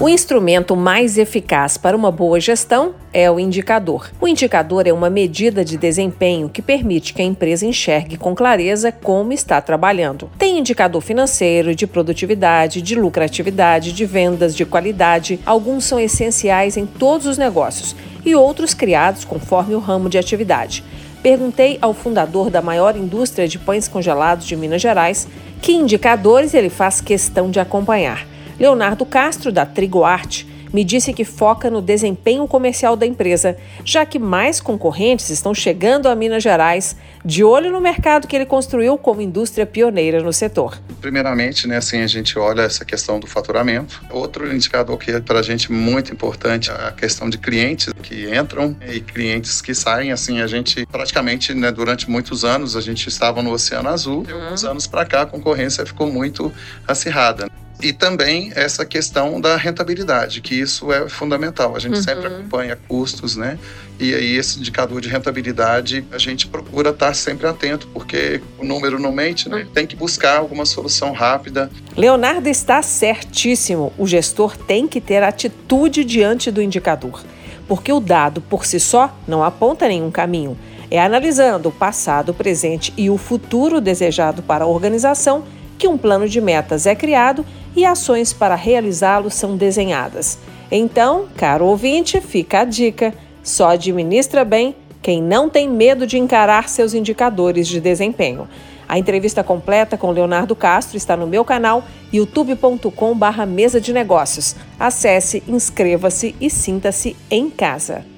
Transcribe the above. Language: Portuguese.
O instrumento mais eficaz para uma boa gestão é o indicador. O indicador é uma medida de desempenho que permite que a empresa enxergue com clareza como está trabalhando. Tem indicador financeiro, de produtividade, de lucratividade, de vendas, de qualidade. Alguns são essenciais em todos os negócios e outros criados conforme o ramo de atividade. Perguntei ao fundador da maior indústria de pães congelados de Minas Gerais que indicadores ele faz questão de acompanhar. Leonardo Castro, da Trigoarte, me disse que foca no desempenho comercial da empresa, já que mais concorrentes estão chegando a Minas Gerais, de olho no mercado que ele construiu como indústria pioneira no setor. Primeiramente, né, assim, a gente olha essa questão do faturamento. Outro indicador que é para a gente muito importante é a questão de clientes que entram e clientes que saem. Assim, a gente praticamente, né, durante muitos anos, a gente estava no Oceano Azul. E uns anos para cá, a concorrência ficou muito acirrada e também essa questão da rentabilidade, que isso é fundamental. A gente uhum. sempre acompanha custos, né? E aí esse indicador de rentabilidade a gente procura estar sempre atento, porque o número não mente, né? Tem que buscar alguma solução rápida. Leonardo está certíssimo. O gestor tem que ter atitude diante do indicador, porque o dado por si só não aponta nenhum caminho. É analisando o passado, o presente e o futuro desejado para a organização que um plano de metas é criado e ações para realizá-lo são desenhadas. Então, caro ouvinte, fica a dica: só administra bem quem não tem medo de encarar seus indicadores de desempenho. A entrevista completa com Leonardo Castro está no meu canal youtube.com/barra mesa de negócios. Acesse, inscreva-se e sinta-se em casa.